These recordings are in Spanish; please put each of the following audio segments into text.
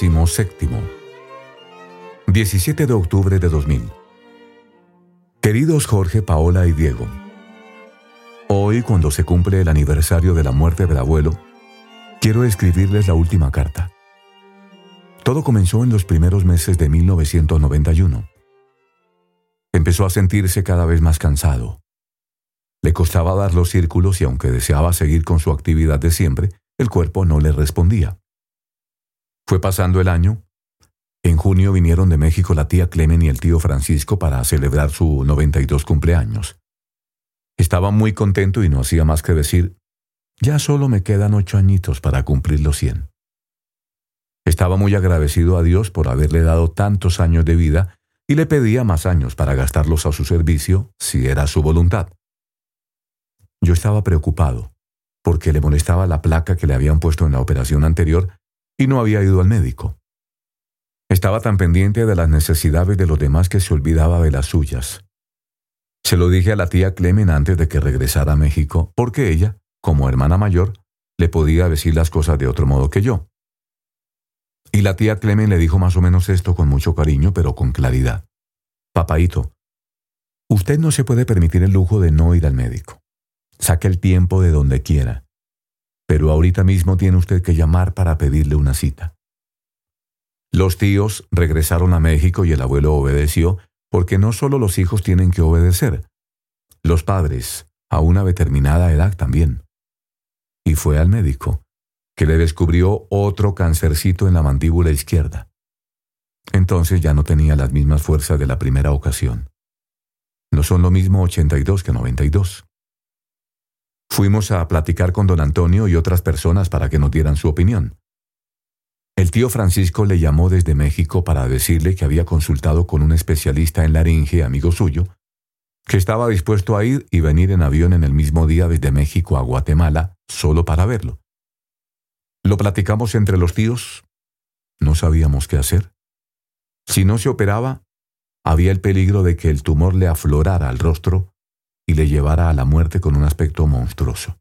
séptimo 17 de octubre de 2000 Queridos Jorge, Paola y Diego, hoy cuando se cumple el aniversario de la muerte del abuelo, quiero escribirles la última carta. Todo comenzó en los primeros meses de 1991. Empezó a sentirse cada vez más cansado. Le costaba dar los círculos y aunque deseaba seguir con su actividad de siempre, el cuerpo no le respondía. Fue pasando el año. En junio vinieron de México la tía Clemen y el tío Francisco para celebrar su 92 cumpleaños. Estaba muy contento y no hacía más que decir, ya solo me quedan ocho añitos para cumplir los cien. Estaba muy agradecido a Dios por haberle dado tantos años de vida y le pedía más años para gastarlos a su servicio, si era su voluntad. Yo estaba preocupado, porque le molestaba la placa que le habían puesto en la operación anterior y no había ido al médico. Estaba tan pendiente de las necesidades de los demás que se olvidaba de las suyas. Se lo dije a la tía Clemen antes de que regresara a México, porque ella, como hermana mayor, le podía decir las cosas de otro modo que yo. Y la tía Clemen le dijo más o menos esto con mucho cariño, pero con claridad. Papaito, usted no se puede permitir el lujo de no ir al médico. Saque el tiempo de donde quiera. Pero ahorita mismo tiene usted que llamar para pedirle una cita. Los tíos regresaron a México y el abuelo obedeció, porque no solo los hijos tienen que obedecer, los padres, a una determinada edad también. Y fue al médico, que le descubrió otro cancercito en la mandíbula izquierda. Entonces ya no tenía las mismas fuerzas de la primera ocasión. No son lo mismo 82 que 92. Fuimos a platicar con don Antonio y otras personas para que nos dieran su opinión. El tío Francisco le llamó desde México para decirle que había consultado con un especialista en laringe, amigo suyo, que estaba dispuesto a ir y venir en avión en el mismo día desde México a Guatemala solo para verlo. Lo platicamos entre los tíos. No sabíamos qué hacer. Si no se operaba, había el peligro de que el tumor le aflorara al rostro y le llevara a la muerte con un aspecto monstruoso.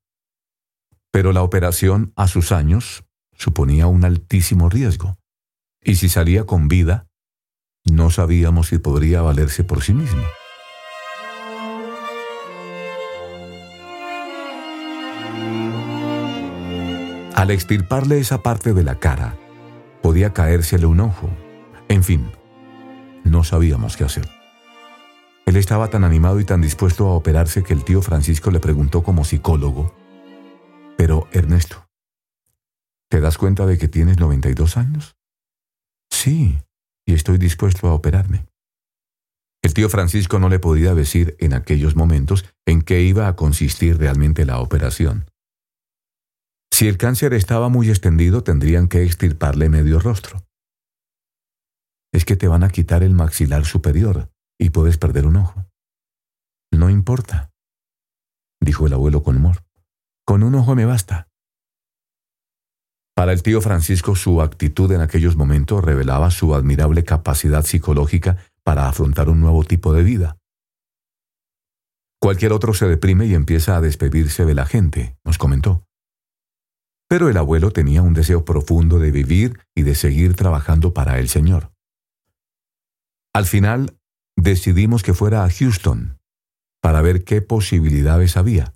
Pero la operación, a sus años, suponía un altísimo riesgo, y si salía con vida, no sabíamos si podría valerse por sí mismo. Al extirparle esa parte de la cara, podía caérsele un ojo. En fin, no sabíamos qué hacer. Él estaba tan animado y tan dispuesto a operarse que el tío Francisco le preguntó como psicólogo, pero Ernesto, ¿te das cuenta de que tienes 92 años? Sí, y estoy dispuesto a operarme. El tío Francisco no le podía decir en aquellos momentos en qué iba a consistir realmente la operación. Si el cáncer estaba muy extendido, tendrían que extirparle medio rostro. Es que te van a quitar el maxilar superior, y puedes perder un ojo. No importa, dijo el abuelo con humor. Con un ojo me basta. Para el tío Francisco su actitud en aquellos momentos revelaba su admirable capacidad psicológica para afrontar un nuevo tipo de vida. Cualquier otro se deprime y empieza a despedirse de la gente, nos comentó. Pero el abuelo tenía un deseo profundo de vivir y de seguir trabajando para el Señor. Al final decidimos que fuera a Houston para ver qué posibilidades había.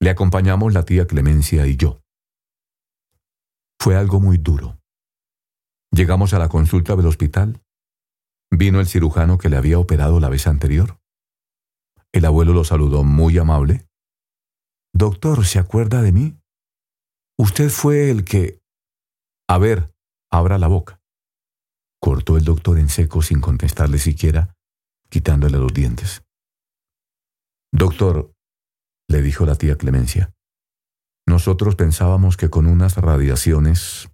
Le acompañamos la tía Clemencia y yo. Fue algo muy duro. Llegamos a la consulta del hospital. Vino el cirujano que le había operado la vez anterior. El abuelo lo saludó muy amable. Doctor, ¿se acuerda de mí? Usted fue el que... A ver, abra la boca cortó el doctor en seco sin contestarle siquiera, quitándole los dientes. Doctor, le dijo la tía Clemencia, nosotros pensábamos que con unas radiaciones...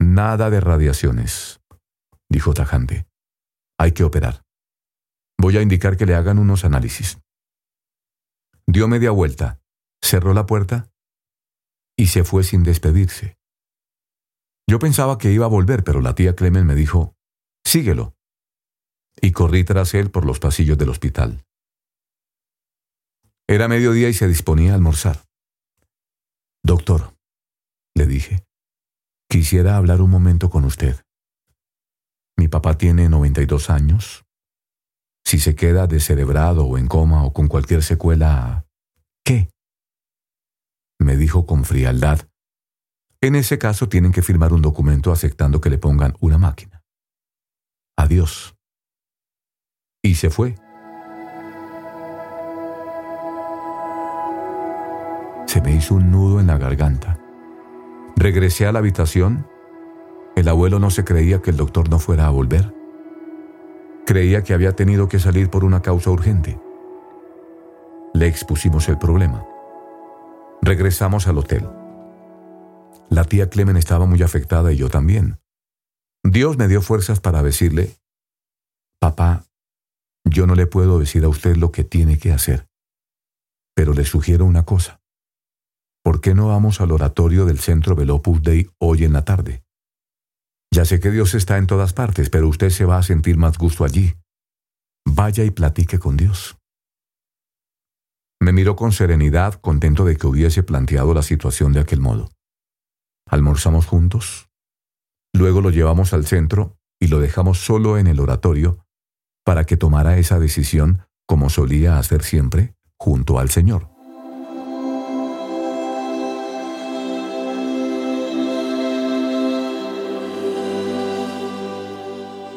Nada de radiaciones, dijo tajante. Hay que operar. Voy a indicar que le hagan unos análisis. Dio media vuelta, cerró la puerta y se fue sin despedirse. Yo pensaba que iba a volver, pero la tía Clemen me dijo, síguelo. Y corrí tras él por los pasillos del hospital. Era mediodía y se disponía a almorzar. Doctor, le dije, Quisiera hablar un momento con usted. Mi papá tiene 92 años. Si se queda descerebrado o en coma o con cualquier secuela, ¿qué? Me dijo con frialdad. En ese caso tienen que firmar un documento aceptando que le pongan una máquina. Adiós. Y se fue. Se me hizo un nudo en la garganta. Regresé a la habitación. El abuelo no se creía que el doctor no fuera a volver. Creía que había tenido que salir por una causa urgente. Le expusimos el problema. Regresamos al hotel. La tía Clemen estaba muy afectada y yo también. Dios me dio fuerzas para decirle, Papá, yo no le puedo decir a usted lo que tiene que hacer, pero le sugiero una cosa. ¿por qué no vamos al oratorio del centro del Opus Dei hoy en la tarde? Ya sé que Dios está en todas partes, pero usted se va a sentir más gusto allí. Vaya y platique con Dios. Me miró con serenidad, contento de que hubiese planteado la situación de aquel modo. Almorzamos juntos. Luego lo llevamos al centro y lo dejamos solo en el oratorio para que tomara esa decisión como solía hacer siempre, junto al Señor.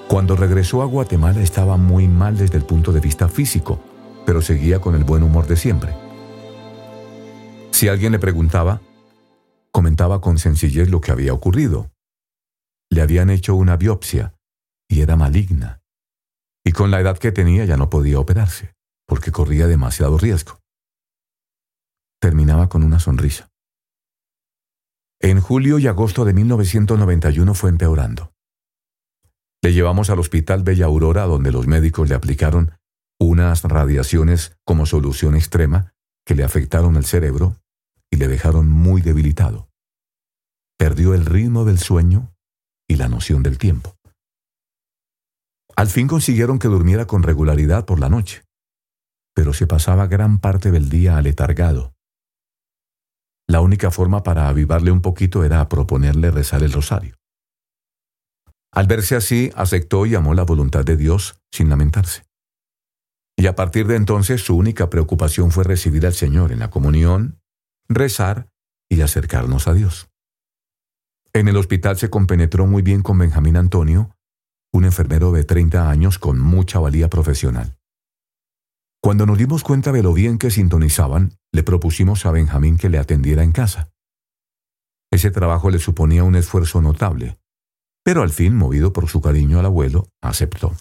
Cuando regresó a Guatemala estaba muy mal desde el punto de vista físico, pero seguía con el buen humor de siempre. Si alguien le preguntaba, comentaba con sencillez lo que había ocurrido. Le habían hecho una biopsia y era maligna. Y con la edad que tenía ya no podía operarse, porque corría demasiado riesgo. Terminaba con una sonrisa. En julio y agosto de 1991 fue empeorando. Le llevamos al Hospital Bella Aurora donde los médicos le aplicaron unas radiaciones como solución extrema que le afectaron el cerebro y le dejaron muy debilitado. Perdió el ritmo del sueño y la noción del tiempo. Al fin consiguieron que durmiera con regularidad por la noche, pero se pasaba gran parte del día aletargado. La única forma para avivarle un poquito era proponerle rezar el rosario. Al verse así, aceptó y amó la voluntad de Dios sin lamentarse. Y a partir de entonces su única preocupación fue recibir al Señor en la comunión, rezar y acercarnos a Dios. En el hospital se compenetró muy bien con Benjamín Antonio, un enfermero de 30 años con mucha valía profesional. Cuando nos dimos cuenta de lo bien que sintonizaban, le propusimos a Benjamín que le atendiera en casa. Ese trabajo le suponía un esfuerzo notable, pero al fin, movido por su cariño al abuelo, aceptó.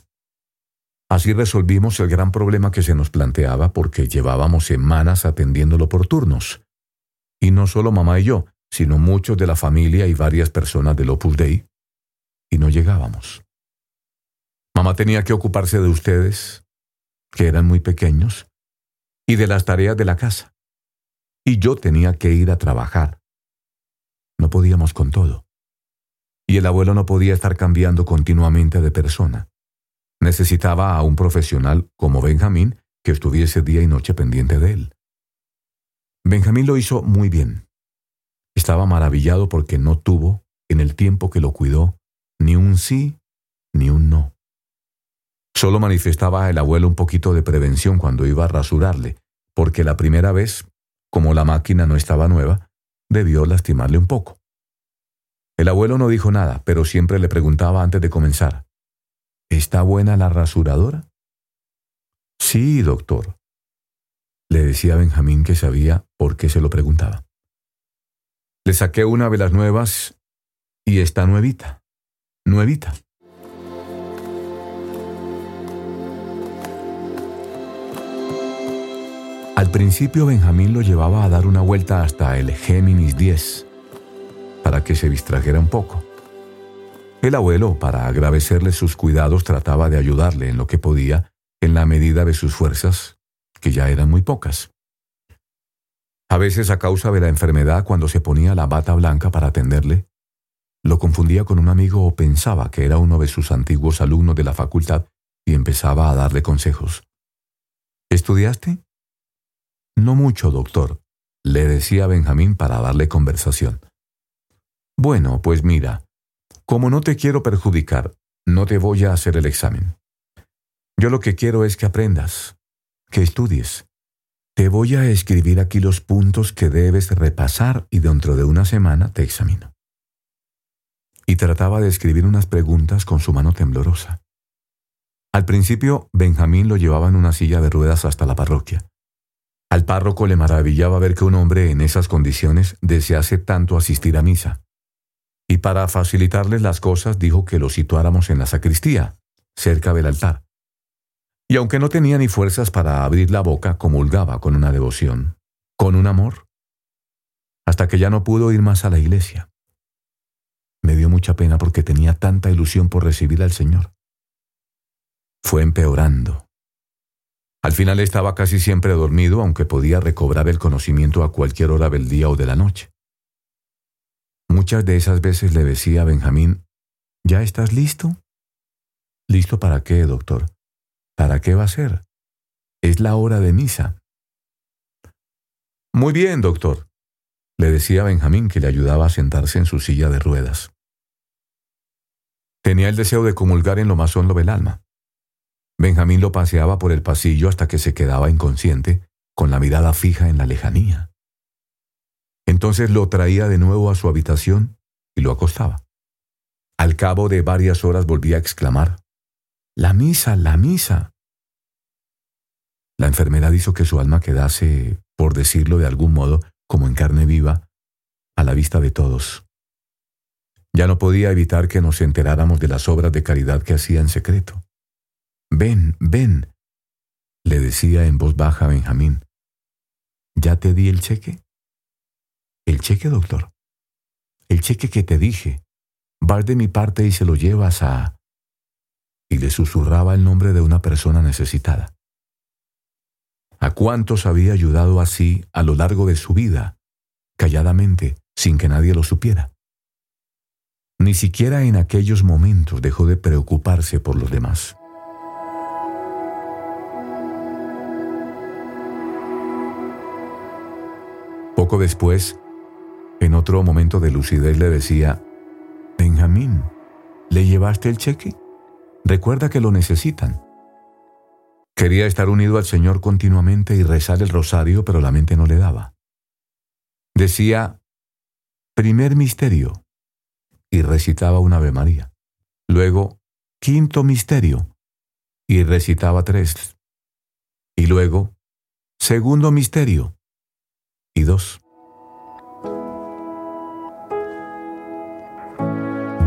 Así resolvimos el gran problema que se nos planteaba porque llevábamos semanas atendiéndolo por turnos. Y no solo mamá y yo, sino muchos de la familia y varias personas del Opus Dei. Y no llegábamos. Mamá tenía que ocuparse de ustedes, que eran muy pequeños, y de las tareas de la casa. Y yo tenía que ir a trabajar. No podíamos con todo y el abuelo no podía estar cambiando continuamente de persona. Necesitaba a un profesional como Benjamín que estuviese día y noche pendiente de él. Benjamín lo hizo muy bien. Estaba maravillado porque no tuvo, en el tiempo que lo cuidó, ni un sí ni un no. Solo manifestaba el abuelo un poquito de prevención cuando iba a rasurarle, porque la primera vez, como la máquina no estaba nueva, debió lastimarle un poco. El abuelo no dijo nada, pero siempre le preguntaba antes de comenzar, ¿Está buena la rasuradora? Sí, doctor. Le decía Benjamín que sabía por qué se lo preguntaba. Le saqué una de las nuevas y está nuevita, nuevita. Al principio Benjamín lo llevaba a dar una vuelta hasta el Géminis 10 para que se distrajera un poco. El abuelo, para agradecerle sus cuidados, trataba de ayudarle en lo que podía, en la medida de sus fuerzas, que ya eran muy pocas. A veces, a causa de la enfermedad, cuando se ponía la bata blanca para atenderle, lo confundía con un amigo o pensaba que era uno de sus antiguos alumnos de la facultad y empezaba a darle consejos. ¿Estudiaste? No mucho, doctor, le decía Benjamín para darle conversación. Bueno, pues mira, como no te quiero perjudicar, no te voy a hacer el examen. Yo lo que quiero es que aprendas, que estudies. Te voy a escribir aquí los puntos que debes repasar y dentro de una semana te examino. Y trataba de escribir unas preguntas con su mano temblorosa. Al principio, Benjamín lo llevaba en una silla de ruedas hasta la parroquia. Al párroco le maravillaba ver que un hombre en esas condiciones desease tanto asistir a misa. Y para facilitarles las cosas dijo que lo situáramos en la sacristía, cerca del altar y aunque no tenía ni fuerzas para abrir la boca, comulgaba con una devoción, con un amor, hasta que ya no pudo ir más a la iglesia. Me dio mucha pena porque tenía tanta ilusión por recibir al Señor. Fue empeorando. Al final estaba casi siempre dormido, aunque podía recobrar el conocimiento a cualquier hora del día o de la noche. Muchas de esas veces le decía a Benjamín, ¿Ya estás listo? ¿Listo para qué, doctor? ¿Para qué va a ser? Es la hora de misa. Muy bien, doctor, le decía Benjamín que le ayudaba a sentarse en su silla de ruedas. Tenía el deseo de comulgar en lo más hondo del alma. Benjamín lo paseaba por el pasillo hasta que se quedaba inconsciente, con la mirada fija en la lejanía. Entonces lo traía de nuevo a su habitación y lo acostaba. Al cabo de varias horas volvía a exclamar, La misa, la misa. La enfermedad hizo que su alma quedase, por decirlo de algún modo, como en carne viva, a la vista de todos. Ya no podía evitar que nos enteráramos de las obras de caridad que hacía en secreto. Ven, ven, le decía en voz baja a Benjamín. ¿Ya te di el cheque? ¿El cheque, doctor? El cheque que te dije. Vas de mi parte y se lo llevas a... Y le susurraba el nombre de una persona necesitada a cuántos había ayudado así a lo largo de su vida, calladamente, sin que nadie lo supiera. Ni siquiera en aquellos momentos dejó de preocuparse por los demás. Poco después, en otro momento de lucidez le decía, Benjamín, ¿le llevaste el cheque? Recuerda que lo necesitan. Quería estar unido al Señor continuamente y rezar el rosario, pero la mente no le daba. Decía, primer misterio, y recitaba un Ave María. Luego, quinto misterio, y recitaba tres. Y luego, segundo misterio, y dos.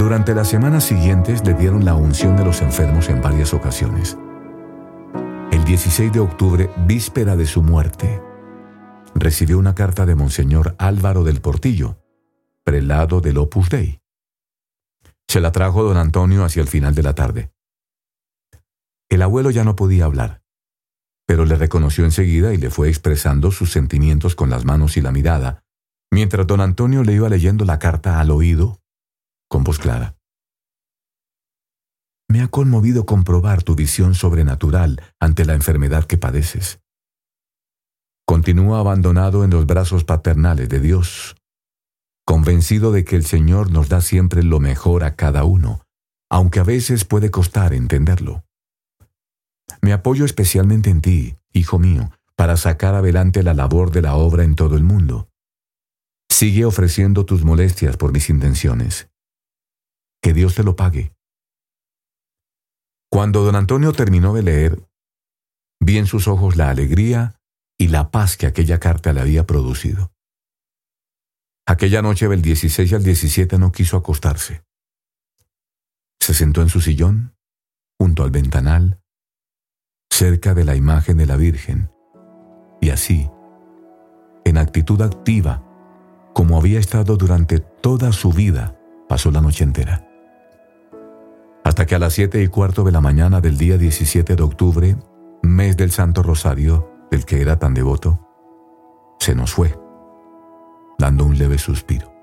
Durante las semanas siguientes le dieron la unción de los enfermos en varias ocasiones. El 16 de octubre, víspera de su muerte, recibió una carta de Monseñor Álvaro del Portillo, prelado del Opus Dei. Se la trajo don Antonio hacia el final de la tarde. El abuelo ya no podía hablar, pero le reconoció enseguida y le fue expresando sus sentimientos con las manos y la mirada, mientras don Antonio le iba leyendo la carta al oído, Me ha conmovido comprobar tu visión sobrenatural ante la enfermedad que padeces. Continúa abandonado en los brazos paternales de Dios, convencido de que el Señor nos da siempre lo mejor a cada uno, aunque a veces puede costar entenderlo. Me apoyo especialmente en ti, hijo mío, para sacar adelante la labor de la obra en todo el mundo. Sigue ofreciendo tus molestias por mis intenciones. Que Dios te lo pague. Cuando don Antonio terminó de leer, vi en sus ojos la alegría y la paz que aquella carta le había producido. Aquella noche del 16 al 17 no quiso acostarse. Se sentó en su sillón, junto al ventanal, cerca de la imagen de la Virgen, y así, en actitud activa, como había estado durante toda su vida, pasó la noche entera hasta que a las siete y cuarto de la mañana del día 17 de octubre, mes del Santo Rosario, del que era tan devoto, se nos fue, dando un leve suspiro.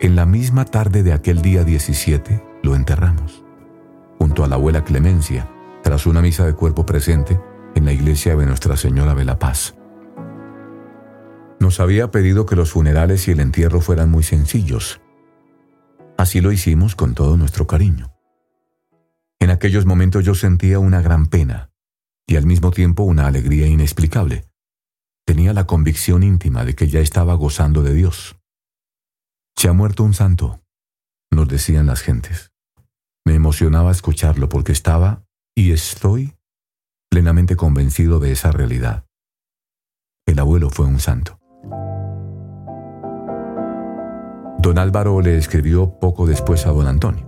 En la misma tarde de aquel día 17 lo enterramos, junto a la abuela Clemencia, tras una misa de cuerpo presente en la iglesia de Nuestra Señora de la Paz. Nos había pedido que los funerales y el entierro fueran muy sencillos. Así lo hicimos con todo nuestro cariño. En aquellos momentos yo sentía una gran pena y al mismo tiempo una alegría inexplicable. Tenía la convicción íntima de que ya estaba gozando de Dios. Se ha muerto un santo, nos decían las gentes. Me emocionaba escucharlo porque estaba y estoy plenamente convencido de esa realidad. El abuelo fue un santo. Don Álvaro le escribió poco después a don Antonio.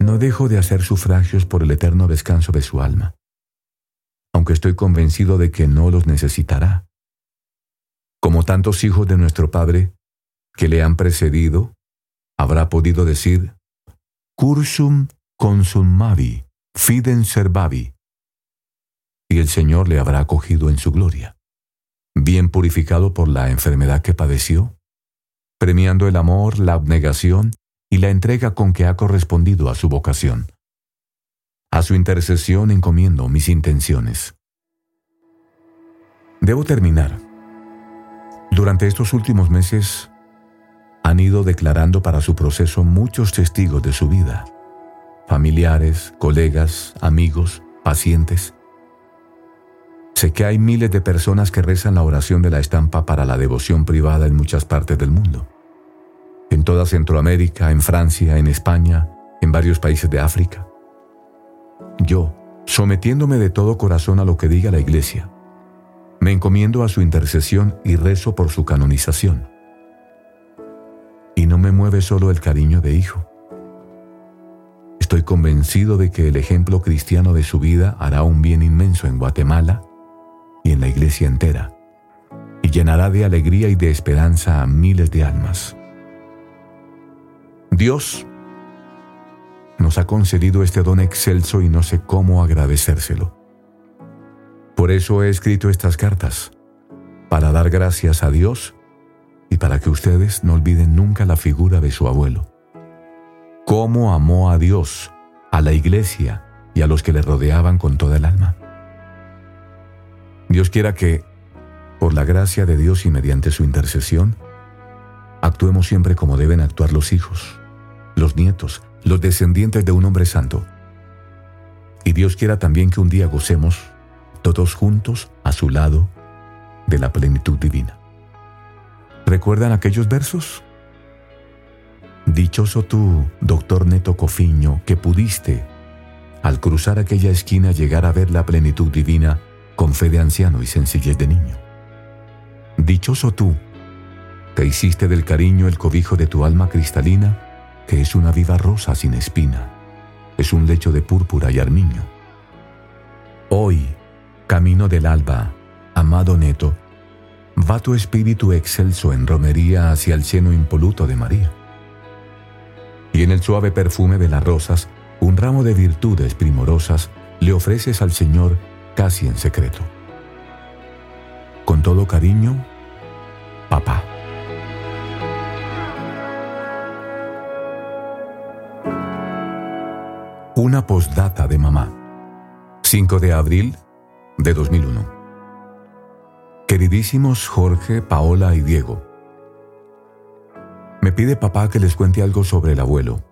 No dejo de hacer sufragios por el eterno descanso de su alma, aunque estoy convencido de que no los necesitará. Como tantos hijos de nuestro Padre que le han precedido, habrá podido decir, Cursum consummavi, fiden servavi, y el Señor le habrá acogido en su gloria, bien purificado por la enfermedad que padeció, premiando el amor, la abnegación y la entrega con que ha correspondido a su vocación. A su intercesión encomiendo mis intenciones. Debo terminar. Durante estos últimos meses han ido declarando para su proceso muchos testigos de su vida, familiares, colegas, amigos, pacientes. Sé que hay miles de personas que rezan la oración de la estampa para la devoción privada en muchas partes del mundo. En toda Centroamérica, en Francia, en España, en varios países de África. Yo, sometiéndome de todo corazón a lo que diga la Iglesia, me encomiendo a su intercesión y rezo por su canonización y no me mueve solo el cariño de hijo. Estoy convencido de que el ejemplo cristiano de su vida hará un bien inmenso en Guatemala y en la iglesia entera, y llenará de alegría y de esperanza a miles de almas. Dios nos ha concedido este don excelso y no sé cómo agradecérselo. Por eso he escrito estas cartas, para dar gracias a Dios y para que ustedes no olviden nunca la figura de su abuelo. Cómo amó a Dios, a la iglesia y a los que le rodeaban con toda el alma. Dios quiera que, por la gracia de Dios y mediante su intercesión, actuemos siempre como deben actuar los hijos, los nietos, los descendientes de un hombre santo. Y Dios quiera también que un día gocemos, todos juntos, a su lado, de la plenitud divina. ¿Recuerdan aquellos versos? Dichoso tú, doctor Neto Cofiño, que pudiste, al cruzar aquella esquina, llegar a ver la plenitud divina con fe de anciano y sencillez de niño. Dichoso tú, que hiciste del cariño el cobijo de tu alma cristalina, que es una viva rosa sin espina, es un lecho de púrpura y armiño. Hoy, camino del alba, amado Neto, va tu espíritu excelso en romería hacia el seno impoluto de María. Y en el suave perfume de las rosas, un ramo de virtudes primorosas le ofreces al Señor casi en secreto. Con todo cariño, papá. Una postdata de mamá. 5 de abril de 2001. Queridísimos Jorge, Paola y Diego, me pide papá que les cuente algo sobre el abuelo,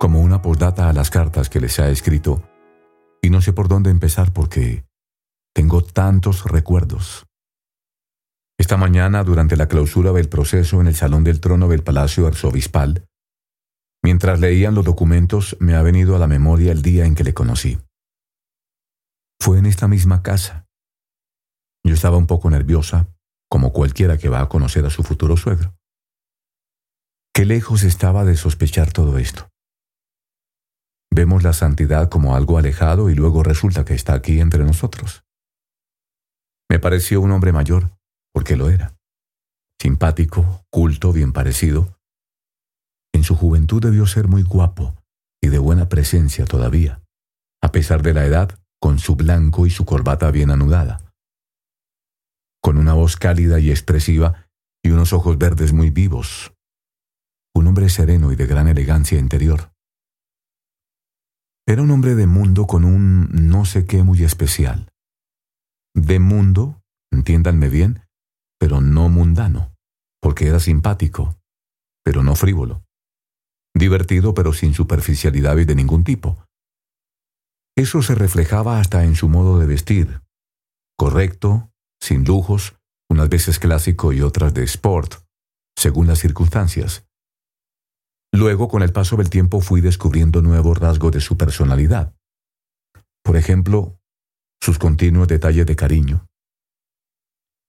como una postdata a las cartas que les ha escrito, y no sé por dónde empezar porque tengo tantos recuerdos. Esta mañana, durante la clausura del proceso en el Salón del Trono del Palacio Arzobispal, mientras leían los documentos, me ha venido a la memoria el día en que le conocí. Fue en esta misma casa, yo estaba un poco nerviosa, como cualquiera que va a conocer a su futuro suegro. Qué lejos estaba de sospechar todo esto. Vemos la santidad como algo alejado y luego resulta que está aquí entre nosotros. Me pareció un hombre mayor, porque lo era. Simpático, culto, bien parecido. En su juventud debió ser muy guapo y de buena presencia todavía, a pesar de la edad, con su blanco y su corbata bien anudada con una voz cálida y expresiva y unos ojos verdes muy vivos. Un hombre sereno y de gran elegancia interior. Era un hombre de mundo con un no sé qué muy especial. De mundo, entiéndanme bien, pero no mundano, porque era simpático, pero no frívolo, divertido, pero sin superficialidades de ningún tipo. Eso se reflejaba hasta en su modo de vestir, correcto, sin lujos, unas veces clásico y otras de sport, según las circunstancias. Luego, con el paso del tiempo, fui descubriendo nuevos rasgos de su personalidad. Por ejemplo, sus continuos detalles de cariño.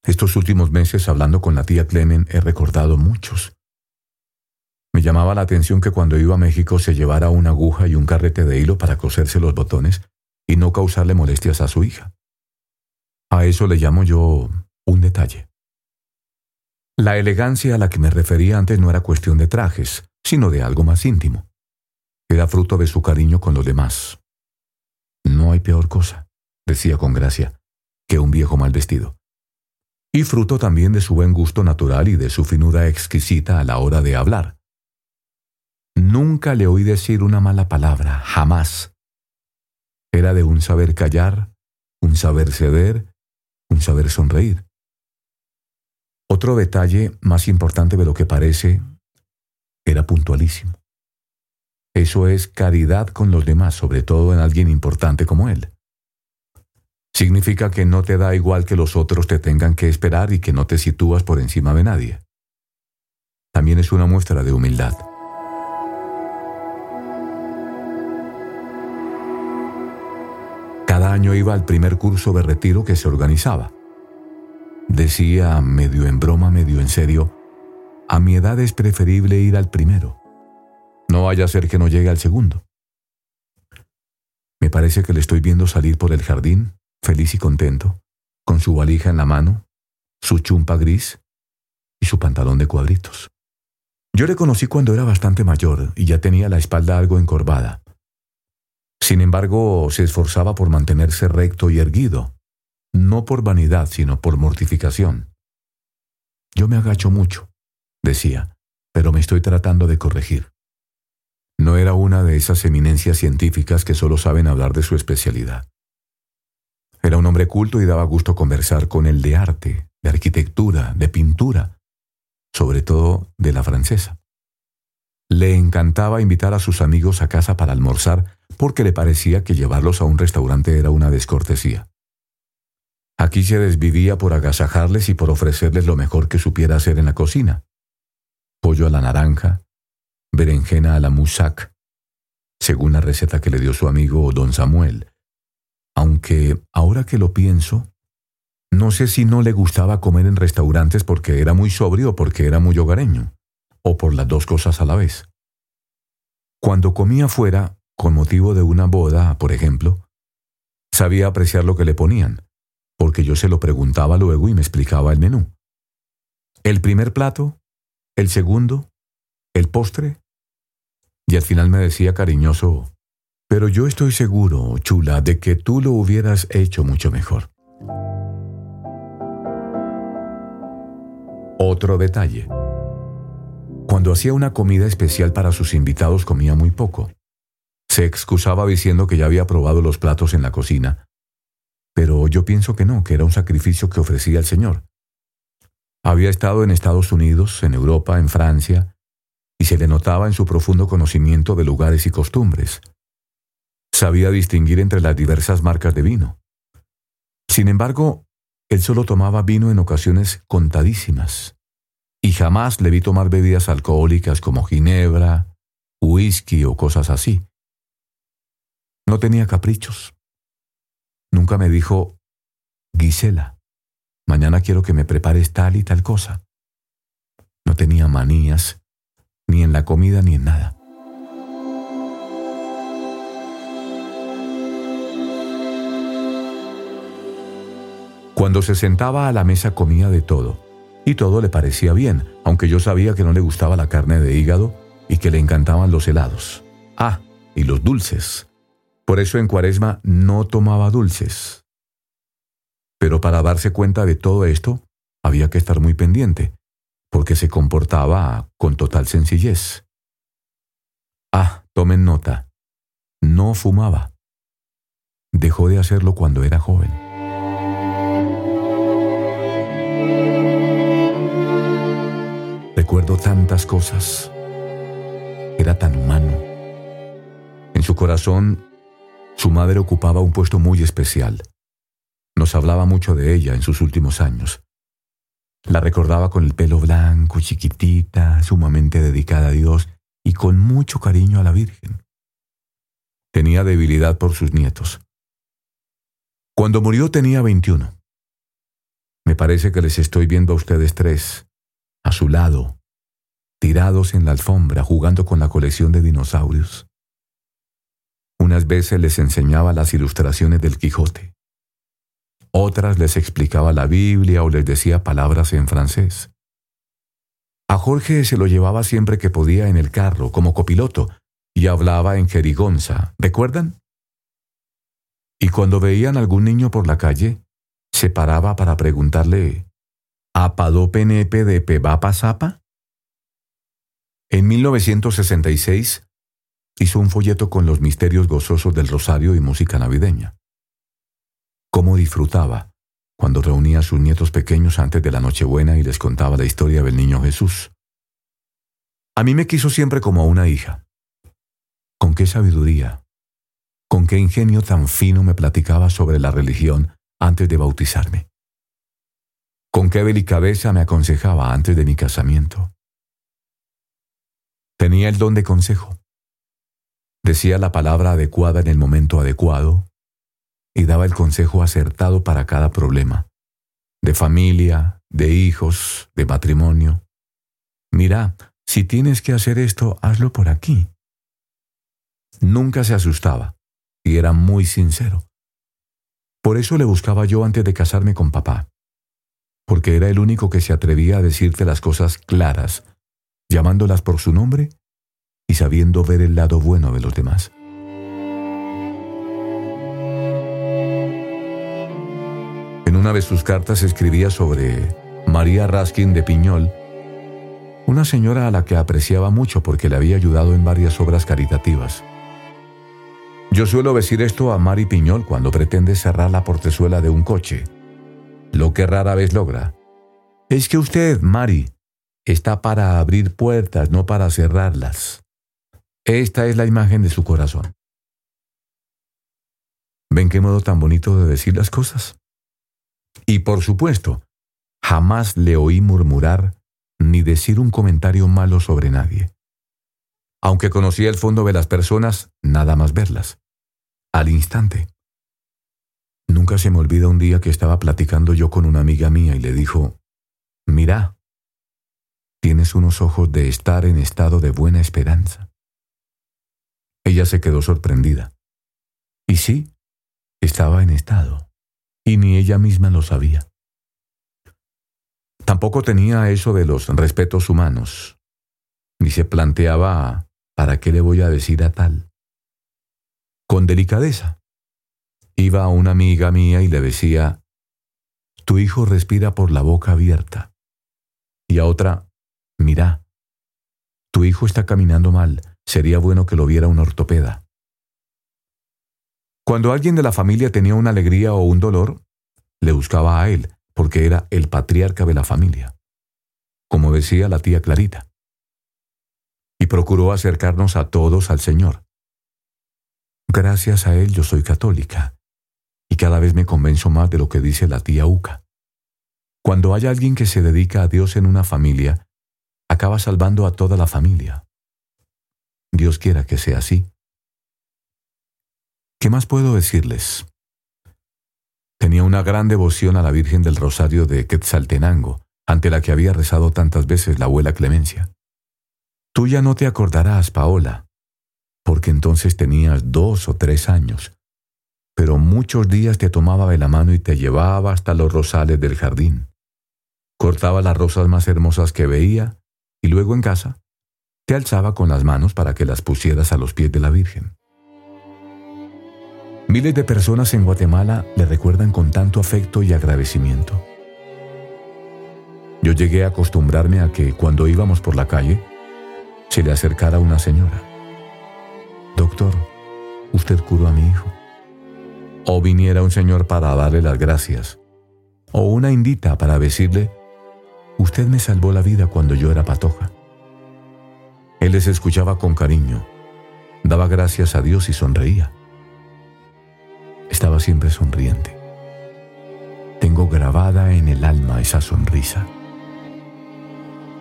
Estos últimos meses, hablando con la tía Clemen, he recordado muchos. Me llamaba la atención que cuando iba a México se llevara una aguja y un carrete de hilo para coserse los botones y no causarle molestias a su hija. A eso le llamo yo un detalle. La elegancia a la que me refería antes no era cuestión de trajes, sino de algo más íntimo. Era fruto de su cariño con los demás. No hay peor cosa, decía con gracia, que un viejo mal vestido. Y fruto también de su buen gusto natural y de su finura exquisita a la hora de hablar. Nunca le oí decir una mala palabra, jamás. Era de un saber callar, un saber ceder un saber sonreír. Otro detalle más importante de lo que parece era puntualísimo. Eso es caridad con los demás, sobre todo en alguien importante como él. Significa que no te da igual que los otros te tengan que esperar y que no te sitúas por encima de nadie. También es una muestra de humildad. Cada año iba al primer curso de retiro que se organizaba. Decía, medio en broma, medio en serio, a mi edad es preferible ir al primero. No vaya a ser que no llegue al segundo. Me parece que le estoy viendo salir por el jardín, feliz y contento, con su valija en la mano, su chumpa gris y su pantalón de cuadritos. Yo le conocí cuando era bastante mayor y ya tenía la espalda algo encorvada. Sin embargo, se esforzaba por mantenerse recto y erguido, no por vanidad, sino por mortificación. Yo me agacho mucho, decía, pero me estoy tratando de corregir. No era una de esas eminencias científicas que solo saben hablar de su especialidad. Era un hombre culto y daba gusto conversar con él de arte, de arquitectura, de pintura, sobre todo de la francesa. Le encantaba invitar a sus amigos a casa para almorzar porque le parecía que llevarlos a un restaurante era una descortesía. Aquí se desvivía por agasajarles y por ofrecerles lo mejor que supiera hacer en la cocina. Pollo a la naranja, berenjena a la musac, según la receta que le dio su amigo don Samuel. Aunque, ahora que lo pienso, no sé si no le gustaba comer en restaurantes porque era muy sobrio o porque era muy hogareño, o por las dos cosas a la vez. Cuando comía fuera, con motivo de una boda, por ejemplo, sabía apreciar lo que le ponían, porque yo se lo preguntaba luego y me explicaba el menú. El primer plato, el segundo, el postre, y al final me decía cariñoso, pero yo estoy seguro, chula, de que tú lo hubieras hecho mucho mejor. Otro detalle. Cuando hacía una comida especial para sus invitados comía muy poco. Se excusaba diciendo que ya había probado los platos en la cocina, pero yo pienso que no, que era un sacrificio que ofrecía el Señor. Había estado en Estados Unidos, en Europa, en Francia, y se le notaba en su profundo conocimiento de lugares y costumbres. Sabía distinguir entre las diversas marcas de vino. Sin embargo, él solo tomaba vino en ocasiones contadísimas, y jamás le vi tomar bebidas alcohólicas como ginebra, whisky o cosas así. No tenía caprichos. Nunca me dijo, Gisela, mañana quiero que me prepares tal y tal cosa. No tenía manías, ni en la comida ni en nada. Cuando se sentaba a la mesa comía de todo, y todo le parecía bien, aunque yo sabía que no le gustaba la carne de hígado y que le encantaban los helados. Ah, y los dulces. Por eso en cuaresma no tomaba dulces. Pero para darse cuenta de todo esto, había que estar muy pendiente, porque se comportaba con total sencillez. Ah, tomen nota, no fumaba. Dejó de hacerlo cuando era joven. recuerdo tantas cosas. Era tan humano. En su corazón, su madre ocupaba un puesto muy especial. Nos hablaba mucho de ella en sus últimos años. La recordaba con el pelo blanco, chiquitita, sumamente dedicada a Dios y con mucho cariño a la Virgen. Tenía debilidad por sus nietos. Cuando murió tenía 21. Me parece que les estoy viendo a ustedes tres, a su lado, tirados en la alfombra jugando con la colección de dinosaurios. Unas veces les enseñaba las ilustraciones del Quijote. Otras les explicaba la Biblia o les decía palabras en francés. A Jorge se lo llevaba siempre que podía en el carro, como copiloto, y hablaba en jerigonza, ¿recuerdan? Y cuando veían algún niño por la calle, se paraba para preguntarle, ¿Apado penepe de pebapa zapa? En 1966 hizo un folleto con los misterios gozosos del rosario y música navideña. Cómo disfrutaba cuando reunía a sus nietos pequeños antes de la Nochebuena y les contaba la historia del niño Jesús. A mí me quiso siempre como a una hija. Con qué sabiduría, con qué ingenio tan fino me platicaba sobre la religión antes de bautizarme. Con qué delicadeza me aconsejaba antes de mi casamiento. Tenía el don de consejo. Decía la palabra adecuada en el momento adecuado y daba el consejo acertado para cada problema, de familia, de hijos, de matrimonio. Mira, si tienes que hacer esto, hazlo por aquí. Nunca se asustaba y era muy sincero. Por eso le buscaba yo antes de casarme con papá, porque era el único que se atrevía a decirte las cosas claras, llamándolas por su nombre y sabiendo ver el lado bueno de los demás. En una de sus cartas escribía sobre María Raskin de Piñol, una señora a la que apreciaba mucho porque le había ayudado en varias obras caritativas. Yo suelo decir esto a Mari Piñol cuando pretende cerrar la portezuela de un coche, lo que rara vez logra. Es que usted, Mari, está para abrir puertas, no para cerrarlas. Esta es la imagen de su corazón. ¿Ven qué modo tan bonito de decir las cosas? Y por supuesto, jamás le oí murmurar ni decir un comentario malo sobre nadie. Aunque conocía el fondo de las personas, nada más verlas. Al instante. Nunca se me olvida un día que estaba platicando yo con una amiga mía y le dijo, Mira, tienes unos ojos de estar en estado de buena esperanza. Ella se quedó sorprendida. Y sí, estaba en estado, y ni ella misma lo sabía. Tampoco tenía eso de los respetos humanos, ni se planteaba ¿Para qué le voy a decir a tal? Con delicadeza. Iba a una amiga mía y le decía, tu hijo respira por la boca abierta. Y a otra, mira, tu hijo está caminando mal, sería bueno que lo viera un ortopeda. Cuando alguien de la familia tenía una alegría o un dolor, le buscaba a él, porque era el patriarca de la familia, como decía la tía Clarita y procuró acercarnos a todos al Señor. Gracias a él yo soy católica y cada vez me convenzo más de lo que dice la tía Uca. Cuando hay alguien que se dedica a Dios en una familia, acaba salvando a toda la familia. Dios quiera que sea así. ¿Qué más puedo decirles? Tenía una gran devoción a la Virgen del Rosario de Quetzaltenango, ante la que había rezado tantas veces la abuela Clemencia. Tú ya no te acordarás, Paola, porque entonces tenías dos o tres años, pero muchos días te tomaba de la mano y te llevaba hasta los rosales del jardín. Cortaba las rosas más hermosas que veía y luego en casa te alzaba con las manos para que las pusieras a los pies de la Virgen. Miles de personas en Guatemala le recuerdan con tanto afecto y agradecimiento. Yo llegué a acostumbrarme a que cuando íbamos por la calle, se le acercara una señora. Doctor, usted curó a mi hijo. O viniera un señor para darle las gracias. O una indita para decirle, usted me salvó la vida cuando yo era patoja. Él les escuchaba con cariño, daba gracias a Dios y sonreía. Siempre sonriente. Tengo grabada en el alma esa sonrisa.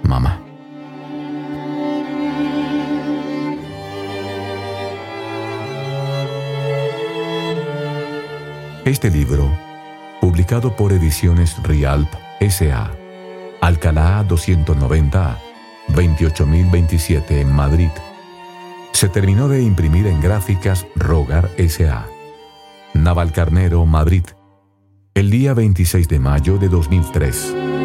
Mamá. Este libro, publicado por Ediciones Rialp S.A., Alcalá 290A, 28027 en Madrid, se terminó de imprimir en gráficas Rogar S.A., Navalcarnero, Madrid, el día 26 de mayo de 2003.